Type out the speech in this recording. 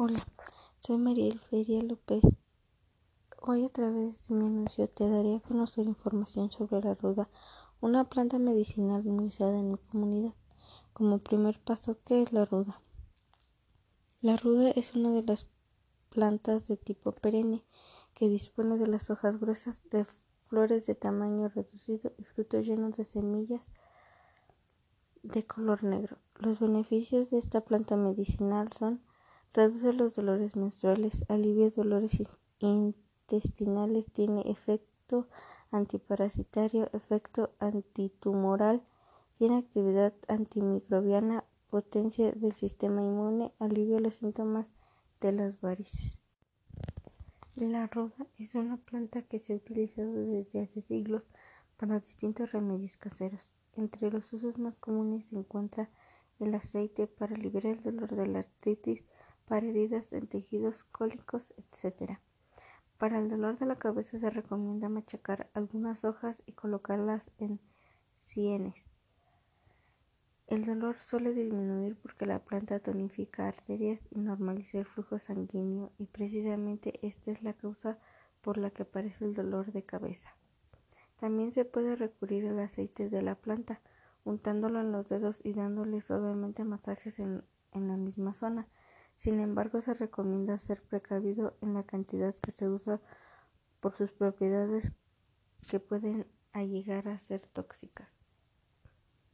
Hola, soy Mariel Feria López. Hoy a través de mi anuncio te daré a conocer información sobre la ruda, una planta medicinal muy usada en mi comunidad. Como primer paso, ¿qué es la ruda? La ruda es una de las plantas de tipo perenne que dispone de las hojas gruesas, de flores de tamaño reducido y frutos llenos de semillas de color negro. Los beneficios de esta planta medicinal son Reduce los dolores menstruales, alivia dolores intestinales, tiene efecto antiparasitario, efecto antitumoral, tiene actividad antimicrobiana, potencia del sistema inmune, alivia los síntomas de las varices. La ruda es una planta que se ha utilizado desde hace siglos para distintos remedios caseros. Entre los usos más comunes se encuentra el aceite para liberar el dolor de la artritis, para heridas en tejidos cólicos, etc. Para el dolor de la cabeza se recomienda machacar algunas hojas y colocarlas en sienes. El dolor suele disminuir porque la planta tonifica arterias y normaliza el flujo sanguíneo y precisamente esta es la causa por la que aparece el dolor de cabeza. También se puede recurrir al aceite de la planta, untándolo en los dedos y dándole suavemente masajes en, en la misma zona. Sin embargo, se recomienda ser precavido en la cantidad que se usa por sus propiedades que pueden llegar a ser tóxicas.